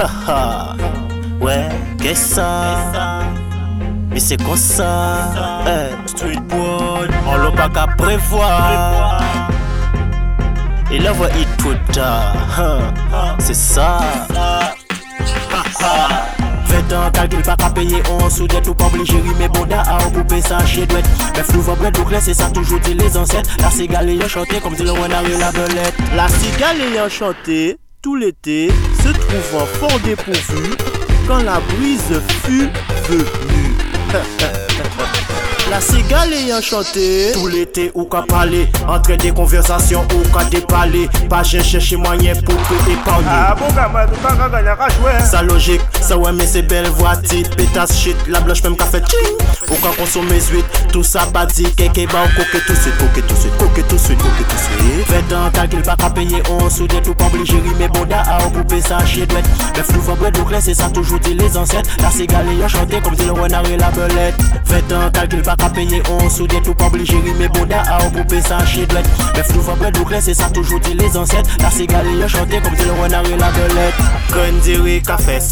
Ouais, qu'est-ce ça? Mais c'est comme ça, street boy, on l'a pas qu'à prévoir. Et là, voit il tout c'est ça. Un calcul pas qu'à payer on sous dette ou pas obligé mais bonda à couper ça chez douette Mais flou va bread donc c'est ça toujours dit les ancêtres. La cigale ayant chanté comme dit le roi la belette. La cigale ayant chanté tout l'été se trouvant fort dépourvu quand la brise fut venue La cigale ayant chanté. Tout l'été ou qu'à parler Entre des conversations ou qu'à déparler Pas chercher moyen pour te épargner. Ah bon gamin, tout pas gagner à jouer Sa logique, ça ouais mais c'est belle voix type Pétasse shit, la blanche même qu'a fait ching Ou qu'à consommer suite, tout ça pas dit Kéké ba ou coquet tout suite, coquet tout suite, coquet tout suite, coquet tout suite. Faites un calcul pas qu'à payer on des tout pas obligé mais bonda à couper ça chez douette Mais flou va bread donc c'est ça toujours dit les ancêtres. La cigale ayant chanté comme dit le renard et la belette. Faites un calcul pas qu'à payer on sous des tout pas obligé mais bonda à couper ça chez douette Mais flou va bread donc c'est ça toujours dit les ancêtres. La cigale ayant chanté comme dit le renard et la belette Grandi qu'a fait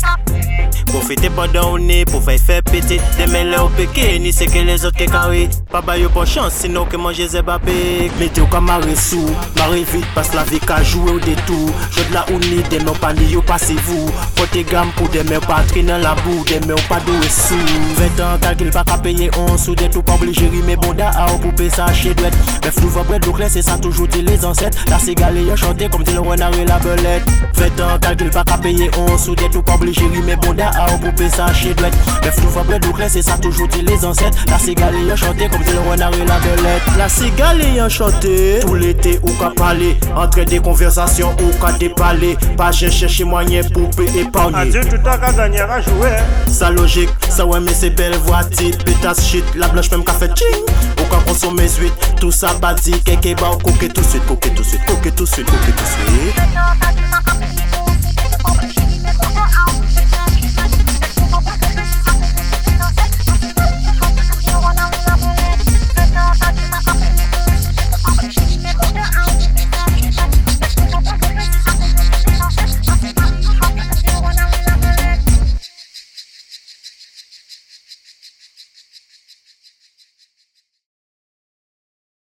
Profitez pendant on est pour faire faire péter. Demain là au péké, ni c'est que les autres qui carré Pas bah yo pas chance, sinon que manger Zebapé Mettez au camaré sous, marre vite parce la vie qu'a joué au détour. Je de la uni, demain pas ni yo passez-vous Portez gamme pour demain pas traîner dans la boue Demain pas doué sous 20 ans calcul pas qu'à payer on sous des tout pas obligé mais bonda à couper ça chez douette Mais flou va bread donc c'est ça toujours dit les ancêtres. La cigale yo chanté comme dit le renard et la belette. 20 ans calcul pas qu'à payer on sous des tout pas obligé mais bonda à couper ça chez douette Mais flou va bread donc c'est ça toujours dit les ancêtres. La cigale yo chanté comme dit le renard et la belette. La cigale ayant chanté tout l'été ou qu'à parler Entre des conversations ou qu'à déparler Pas chercher moyen pour te épargner Adieu, tout pas gagner à jouer. Sa logique, ça ouais mais c'est belle voix type pétasse shit, la blanche même fait ching. Quand consommer suite, tout ça bâti, kéké ba ou coquet tout de suite, coquet tout de suite, coquet tout de suite, coquet tout de suite